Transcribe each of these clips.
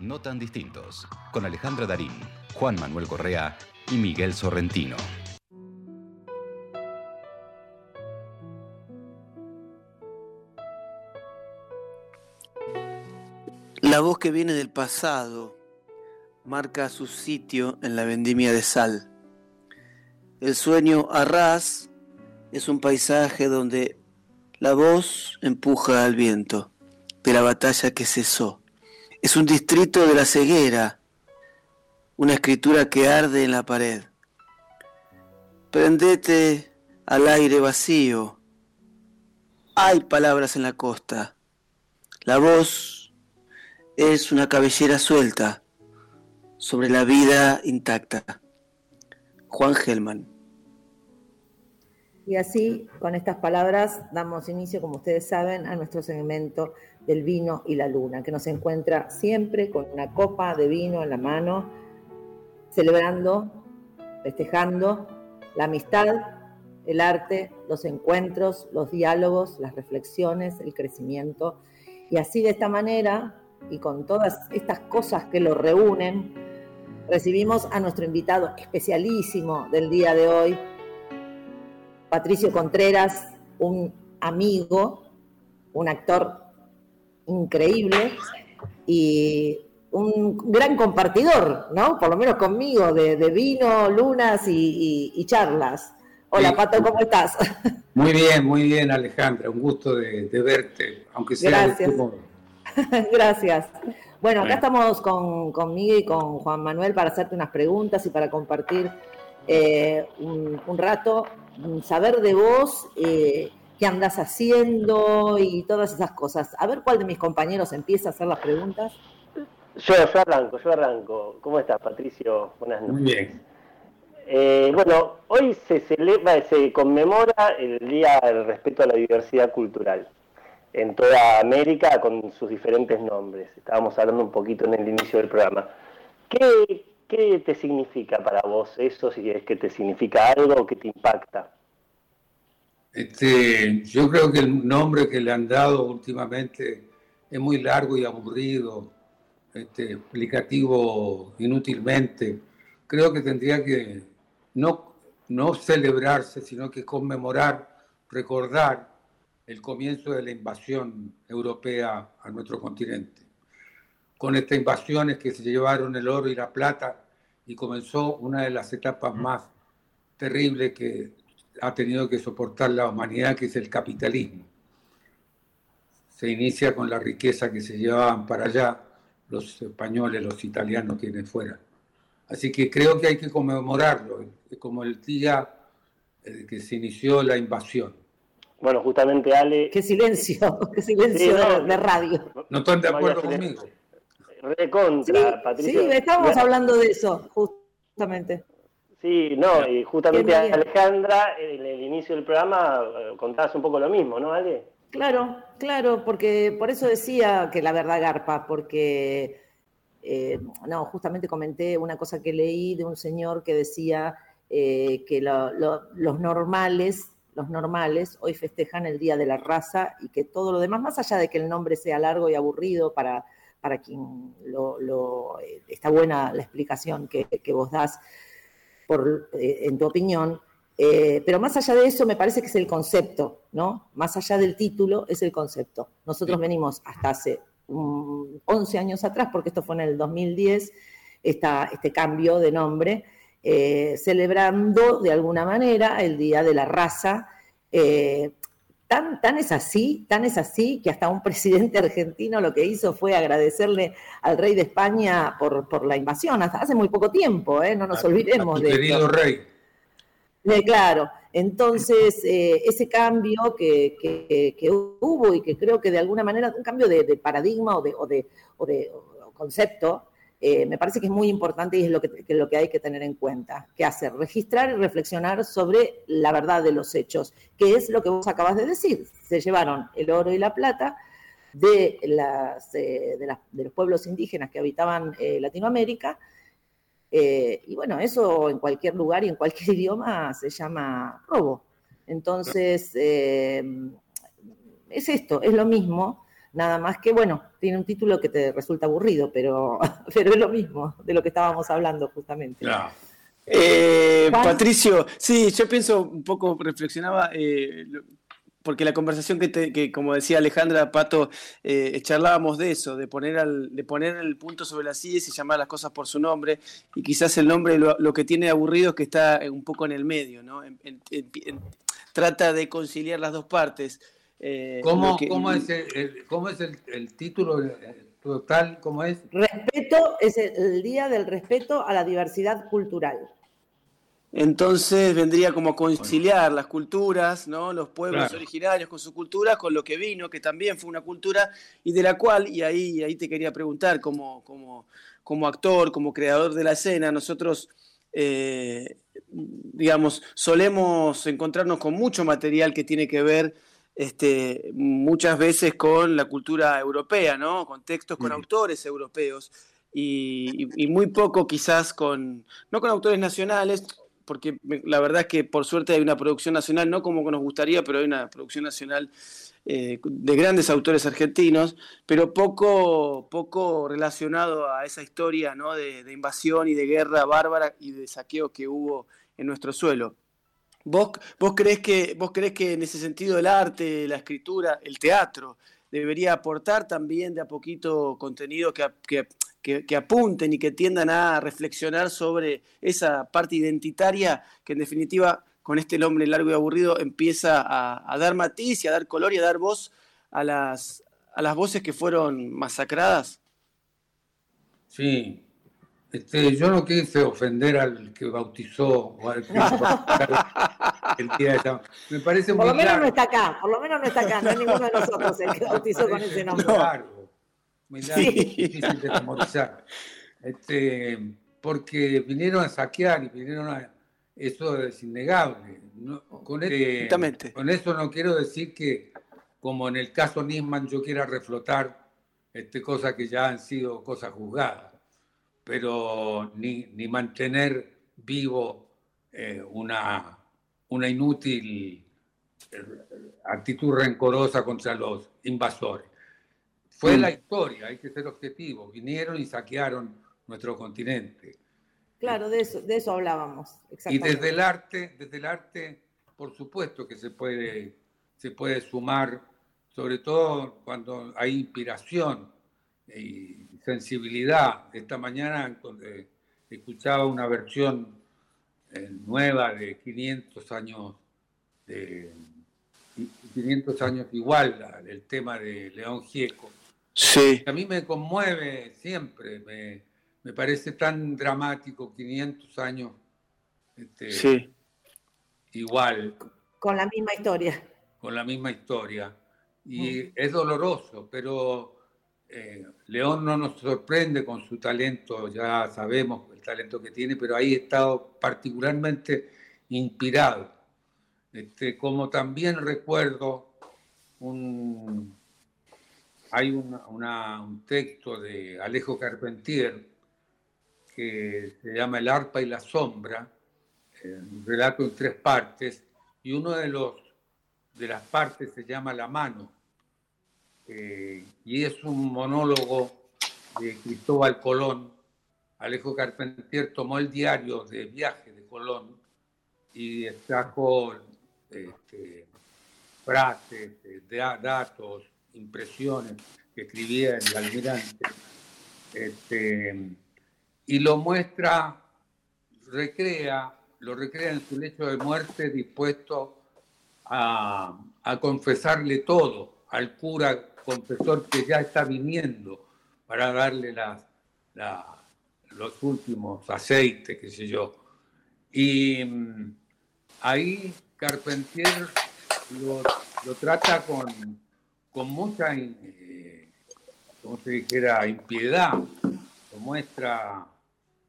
No tan distintos, con Alejandra Darín, Juan Manuel Correa y Miguel Sorrentino. La voz que viene del pasado marca su sitio en la vendimia de sal. El sueño arras es un paisaje donde la voz empuja al viento de la batalla que cesó. Es un distrito de la ceguera, una escritura que arde en la pared. Prendete al aire vacío. Hay palabras en la costa. La voz es una cabellera suelta sobre la vida intacta. Juan Gelman. Y así, con estas palabras, damos inicio, como ustedes saben, a nuestro segmento del vino y la luna, que nos encuentra siempre con una copa de vino en la mano, celebrando, festejando la amistad, el arte, los encuentros, los diálogos, las reflexiones, el crecimiento. Y así de esta manera, y con todas estas cosas que lo reúnen, recibimos a nuestro invitado especialísimo del día de hoy, Patricio Contreras, un amigo, un actor increíble y un gran compartidor, ¿no? Por lo menos conmigo, de, vino, lunas y, charlas. Hola, Pato, ¿cómo estás? Muy bien, muy bien, Alejandra. Un gusto de, verte, aunque sea Gracias. Gracias. Bueno, acá estamos con, conmigo y con Juan Manuel para hacerte unas preguntas y para compartir eh, un, rato, saber de vos eh, qué andas haciendo y todas esas cosas. A ver cuál de mis compañeros empieza a hacer las preguntas. Yo, yo arranco, yo arranco. ¿Cómo estás, Patricio? Buenas noches. Muy bien. Eh, bueno, hoy se celebra, se conmemora el Día del Respeto a la Diversidad Cultural en toda América con sus diferentes nombres. Estábamos hablando un poquito en el inicio del programa. ¿Qué, qué te significa para vos eso? Si es que te significa algo o que te impacta. Este, yo creo que el nombre que le han dado últimamente es muy largo y aburrido, este, explicativo inútilmente. Creo que tendría que no, no celebrarse, sino que conmemorar, recordar el comienzo de la invasión europea a nuestro continente. Con estas invasiones que se llevaron el oro y la plata y comenzó una de las etapas más terribles que ha tenido que soportar la humanidad, que es el capitalismo. Se inicia con la riqueza que se llevaban para allá los españoles, los italianos tienen fuera. Así que creo que hay que conmemorarlo, como el día eh, que se inició la invasión. Bueno, justamente Ale... Qué silencio, qué silencio de, radio. No están de acuerdo conmigo. Recontra, Patricia. Sí, estábamos hablando de eso, justamente. Sí, no, y justamente Alejandra, en el inicio del programa eh, contabas un poco lo mismo, ¿no, Ale? Claro, claro, porque por eso decía que la verdad garpa, porque, eh, no, justamente comenté una cosa que leí de un señor que decía eh, que los normales, los normales hoy festejan el Día de la Raza y que todo lo demás, más allá de que el nombre sea largo y aburrido para, para quien lo, está buena la explicación que, que vos das, eh, en tu opinión, eh, pero más allá de eso, me parece que es el concepto, ¿no? Más allá del título, es el concepto. Nosotros venimos hasta hace 11 años atrás, porque esto fue en el 2010, este cambio de nombre, eh, celebrando de alguna manera el Día de la Raza, Tan, tan, es así, tan es así que hasta un presidente argentino lo que hizo fue agradecerle al rey de España por, por la invasión, hasta hace muy poco tiempo, ¿eh? no nos olvidemos de querido rey. claro, entonces eh, ese cambio que, que, hubo y que creo que de alguna manera, un cambio de, paradigma o de, o de, o de concepto, eh, me parece que es muy importante y es lo que, lo que hay que tener en cuenta. ¿Qué hacer? Registrar y reflexionar sobre la verdad de los hechos, que es lo que vos acabas de decir. Se llevaron el oro y la plata de, las, eh, de, los pueblos indígenas que habitaban eh, Latinoamérica. y bueno, eso en cualquier lugar y en cualquier idioma se llama robo. Entonces, es esto, es lo mismo Nada más que, bueno, tiene un título que te resulta aburrido, pero, pero es lo mismo de lo que estábamos hablando justamente. Eh, Patricio, sí, yo pienso un poco, reflexionaba, eh, porque la conversación que, como decía Alejandra Pato, eh, charlábamos de eso, de poner, al, de poner el punto sobre las sillas y llamar las cosas por su nombre, y quizás el nombre lo, que tiene aburrido es que está un poco en el medio, ¿no? trata de conciliar las dos partes. Eh, ¿Cómo, es, el, ¿Cómo es el, título total? ¿Cómo es? Respeto es el Día del Respeto a la Diversidad Cultural. Entonces vendría como a conciliar las culturas, ¿no? los pueblos originarios con su cultura, con lo que vino, que también fue una cultura, y de la cual, y ahí, ahí te quería preguntar, como, como, como actor, como creador de la escena, nosotros, eh, digamos, solemos encontrarnos con mucho material que tiene que ver este, muchas veces con la cultura europea, ¿no? con textos, con autores europeos. Y, y, muy poco quizás con, no con autores nacionales, porque la verdad es que por suerte hay una producción nacional, no como nos gustaría, pero hay una producción nacional eh, de grandes autores argentinos, pero poco, poco relacionado a esa historia ¿no? de, invasión y de guerra bárbara y de saqueo que hubo en nuestro suelo. ¿Vos, vos, crees que, ¿Vos crees que en ese sentido el arte, la escritura, el teatro, debería aportar también de a poquito contenido que, que que, apunten y que tiendan a reflexionar sobre esa parte identitaria que en definitiva con este nombre largo y aburrido empieza a, dar matiz y a dar color y a dar voz a las, a las voces que fueron masacradas? Sí, este, yo no quise ofender al que bautizó o al que el día de Me parece Por lo menos no está acá, por lo menos no está acá, no es ninguno de nosotros el que bautizó con ese nombre. Claro muy difícil de memorizar. Este, porque vinieron a saquear y vinieron a... Eso es innegable. con, este, con eso no quiero decir que, como en el caso Nisman, yo quiera reflotar este, cosas que ya han sido cosas juzgadas, pero ni, ni mantener vivo eh, una, una inútil eh, actitud rencorosa contra los invasores. Fue mm. la historia, hay que ser objetivo. Vinieron y saquearon nuestro continente. Claro, de eso, de eso hablábamos. Y desde el arte, desde el arte, por supuesto que se puede, se puede sumar, sobre todo cuando hay inspiración y sensibilidad. Esta mañana escuchaba una versión eh, nueva de 500 años de 500 años igual el tema de León Gieco Sí. A mí me conmueve siempre, me, parece tan dramático, 500 años. Este, sí. Igual. Con la misma historia. Con la misma historia. Y mm. es doloroso, pero eh, León no nos sorprende con su talento, ya sabemos el talento que tiene, pero ahí he estado particularmente inspirado. Este, como también recuerdo un, hay un texto de Alejo Carpentier que se llama El arpa y la sombra, eh, un relato en tres partes, y uno de, los, de las partes se llama La mano, eh, y es un monólogo de Cristóbal Colón. Alejo Carpentier tomó el diario de viaje de Colón y extrajo este, frases, datos, impresiones que escribía el almirante, este, y lo muestra, recrea, lo recrea en su lecho de muerte dispuesto a, confesarle todo al cura confesor que ya está viniendo para darle los últimos aceites, qué sé yo. Y mm, ahí Carpentier lo trata con, mucha, eh, se dijera, impiedad, lo muestra,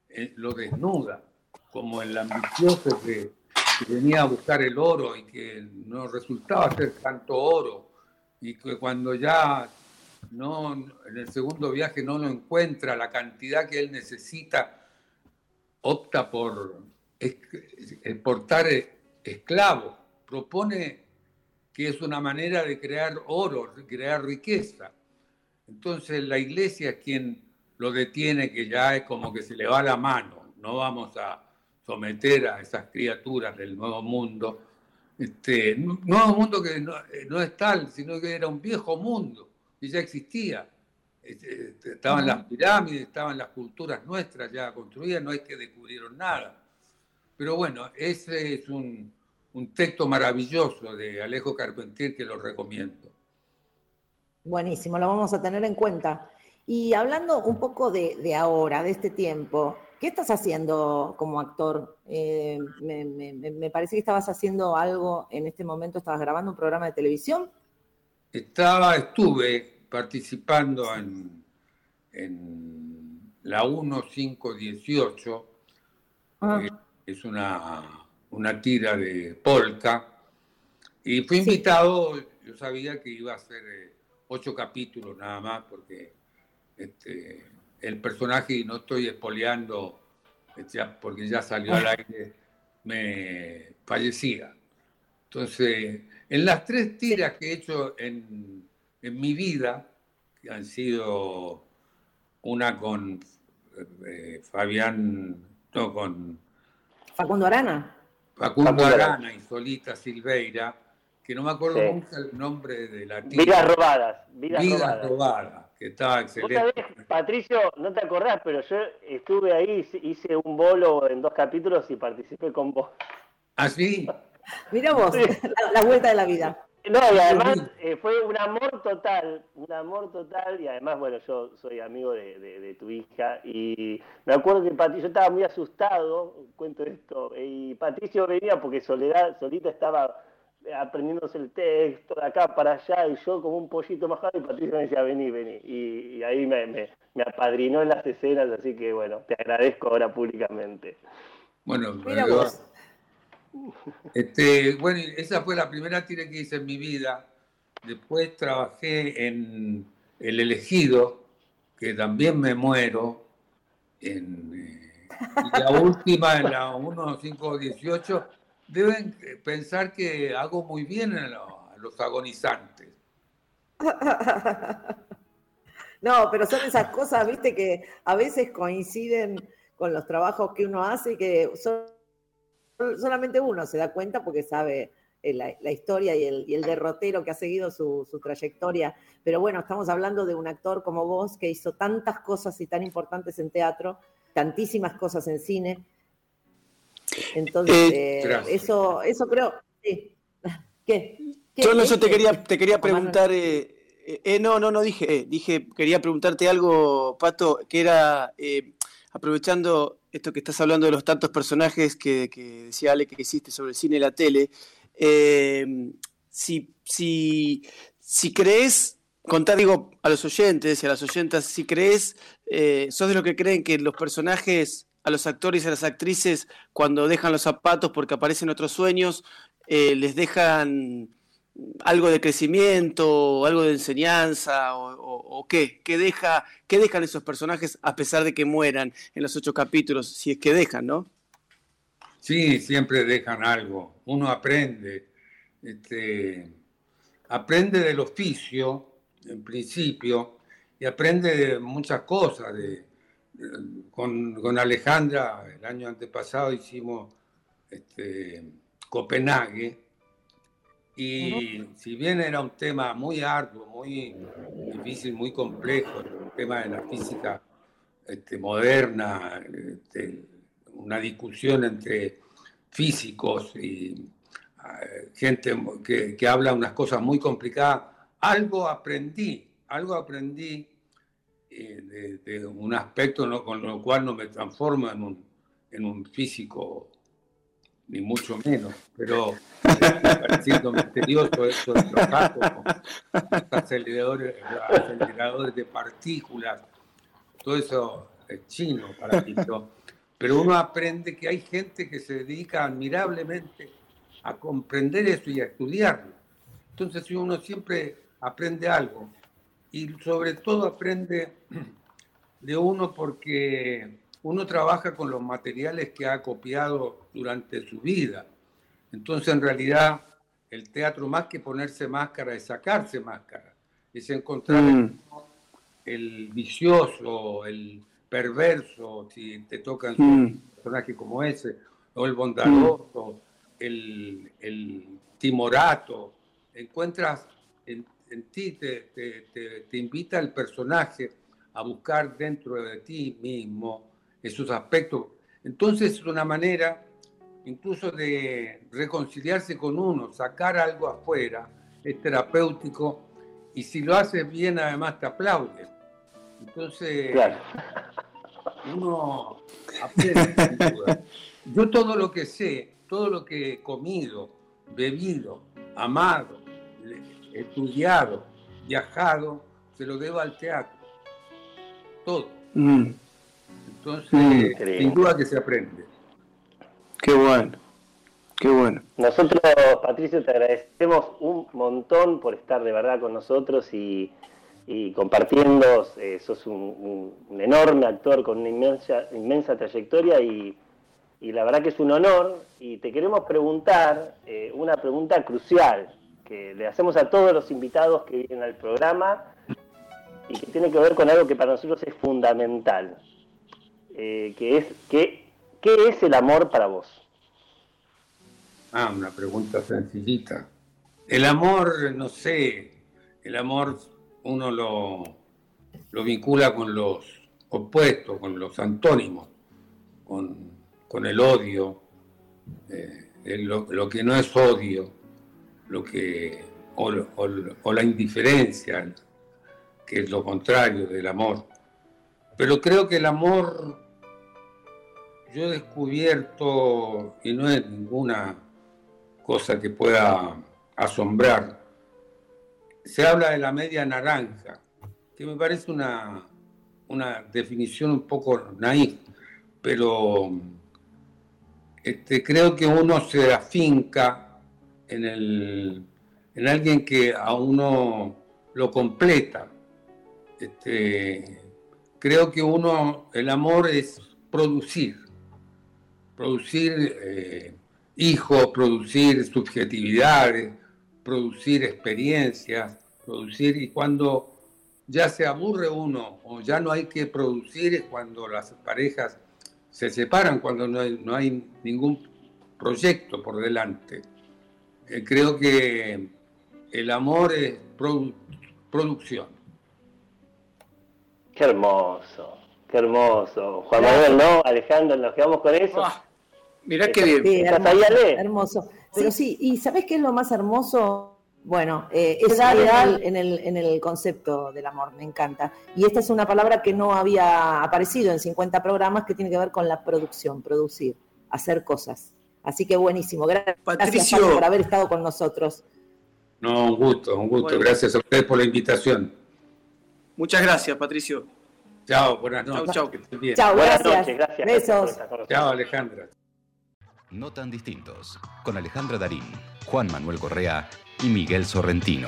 eh, lo desnuda, como el ambicioso que, venía a buscar el oro y que no resultaba ser tanto oro, y que cuando ya no, en el segundo viaje no lo encuentra, la cantidad que él necesita, opta por exportar esclavos, propone que es una manera de crear oro, crear riqueza. Entonces la iglesia es quien lo detiene, que ya es como que se le va la mano. No vamos a someter a esas criaturas del nuevo mundo. Este, nuevo mundo que no, eh, no es tal, sino que era un viejo mundo y ya existía. Este, este, estaban las pirámides, estaban las culturas nuestras ya construidas, no es que descubrieron nada. Pero bueno, ese es un, un texto maravilloso de Alejo Carpentier que lo recomiendo. Buenísimo, lo vamos a tener en cuenta. Y hablando un poco de, ahora, de este tiempo, ¿qué estás haciendo como actor? Eh, me, parece que estabas haciendo algo en este momento, estabas grabando un programa de televisión. Estaba, estuve participando en, en la 1518, ah. es una, una tira de polka, y fui invitado, yo sabía que iba a ser eh, ocho capítulos nada más, porque este, el personaje, y no estoy espoleando, porque ya salió al aire, me fallecía. Entonces, en las tres tiras que he hecho en, mi vida, que han sido una con eh, Fabián, no, con... Facundo Arana. Facundo Arana y Solita Silveira, que no me acuerdo nunca el nombre de la tía. Vidas robadas. Vidas, robadas. Que estaba excelente. Patricio, no te acordás, pero yo estuve ahí, hice un bolo en dos capítulos y participé con vos. ¿Ah, sí? Mira vos, la, vuelta de la vida. No, y además eh, fue un amor total, un amor total, y además, bueno, yo soy amigo de, tu hija, y me acuerdo que Patricio estaba muy asustado, cuento esto, y Patricio venía porque Soledad, solita estaba aprendiéndose el texto de acá para allá y yo como un pollito majado y Patricia me decía, vení, vení. Y, ahí me, me, apadrinó en las escenas, así que bueno, te agradezco ahora públicamente. Bueno, este, bueno, esa fue la primera tira que hice en mi vida. Después trabajé en El Elegido, que también me muero. En, eh, y la última, en la 1518, deben pensar que hago muy bien a los agonizantes. No, pero son esas cosas, viste, que a veces coinciden con los trabajos que uno hace y que solamente uno se da cuenta porque sabe eh, la, historia y el, derrotero que ha seguido su, su, trayectoria. Pero bueno, estamos hablando de un actor como vos que hizo tantas cosas y tan importantes en teatro, tantísimas cosas en cine, entonces, eh, eh, eso, eso creo. Sí. ¿Qué? Yo no, yo te quería, te quería preguntar. Eh, no, no, no dije, dije, quería preguntarte algo, Pato, que era, aprovechando esto que estás hablando de los tantos personajes que, decía Ale que existe sobre el cine y la tele, si, si, si crees, contar, digo, a los oyentes y a las oyentas, si crees, sos de los que creen que los personajes a los actores y a las actrices cuando dejan los zapatos porque aparecen otros sueños, eh, les dejan algo de crecimiento, algo de enseñanza, o, qué, ¿Qué, deja, qué dejan esos personajes a pesar de que mueran en los ocho capítulos, si es que dejan, ¿no? Sí, siempre dejan algo. Uno aprende, este, aprende del oficio, en principio, y aprende de muchas cosas, de, con, Alejandra, el año antepasado hicimos este, Copenhague, y si bien era un tema muy arduo, muy difícil, muy complejo, el tema de la física este, moderna, este, una discusión entre físicos y eh, gente que, que habla unas cosas muy complicadas, algo aprendí, algo aprendí eh, de, un aspecto con lo cual no me transforma en un, en un físico, ni mucho menos, pero pareciendo misterioso eso de los átomos, aceleradores, aceleradores de partículas, todo eso es chino para mí. Pero uno aprende que hay gente que se dedica admirablemente a comprender eso y a estudiarlo. Entonces uno siempre aprende algo y sobre todo aprende de uno porque uno trabaja con los materiales que ha copiado durante su vida. Entonces, en realidad, el teatro más que ponerse máscara es sacarse máscara, es encontrar mm. el vicioso, el perverso, si te tocan un personaje como ese, o el bondadoso, el, timorato, encuentras en, ti, te, te, invita el personaje a buscar dentro de ti mismo esos aspectos. Entonces es una manera incluso de reconciliarse con uno, sacar algo afuera, es terapéutico y si lo haces bien además te aplaude. Entonces, uno aprende. Yo todo lo que sé, todo lo que he comido, bebido, amado, estudiado, viajado, se lo debo al teatro. Todo. Mm. Entonces, mm. sin duda que se aprende. Qué bueno. Qué bueno. Nosotros, Patricio, te agradecemos un montón por estar de verdad con nosotros y, compartiendo. Eh, sos un, enorme actor con una inmensa, inmensa trayectoria y, la verdad que es un honor. Y te queremos preguntar eh, una pregunta crucial que le hacemos a todos los invitados que vienen al programa y que tiene que ver con algo que para nosotros es fundamental, eh, que es ¿qué es el amor para vos? Ah, una pregunta sencillita. El amor, no sé, el amor uno lo, lo vincula con los opuestos, con los antónimos, con, el odio, eh, lo, que no es odio, lo que, o, la indiferencia, que es lo contrario del amor. Pero creo que el amor, yo he descubierto, y no es ninguna cosa que pueda asombrar. Se habla de la media naranja, que me parece una, una definición un poco naif, pero este, creo que uno se afinca en, el, en alguien que a uno lo completa. Este, creo que uno, el amor es producir, producir eh, hijos, producir subjetividades, producir experiencias, producir, y cuando ya se aburre uno o ya no hay que producir es cuando las parejas se separan, cuando no no hay ningún proyecto por delante. Eh, creo que el amor es producción. Qué hermoso, qué hermoso. Juan Manuel, ¿no? Alejandro, nos quedamos con eso. Ah. Mirá qué bien. hermoso, Pero sí, ¿y sabés qué es lo más hermoso? Bueno, eh, es real en el, en el concepto del amor, me encanta. Y esta es una palabra que no había aparecido en 50 programas que tiene que ver con la producción, producir, hacer cosas. Así que buenísimo. Gracias Patricio. por haber estado con nosotros. No, un gusto, un gusto. Gracias a ustedes por la invitación. Muchas gracias, Patricio. Chao, buenas noches. Chao, chao. gracias. gracias. Besos. Chao, Alejandra. No tan distintos, con Alejandra Darín, Juan Manuel Correa y Miguel Sorrentino.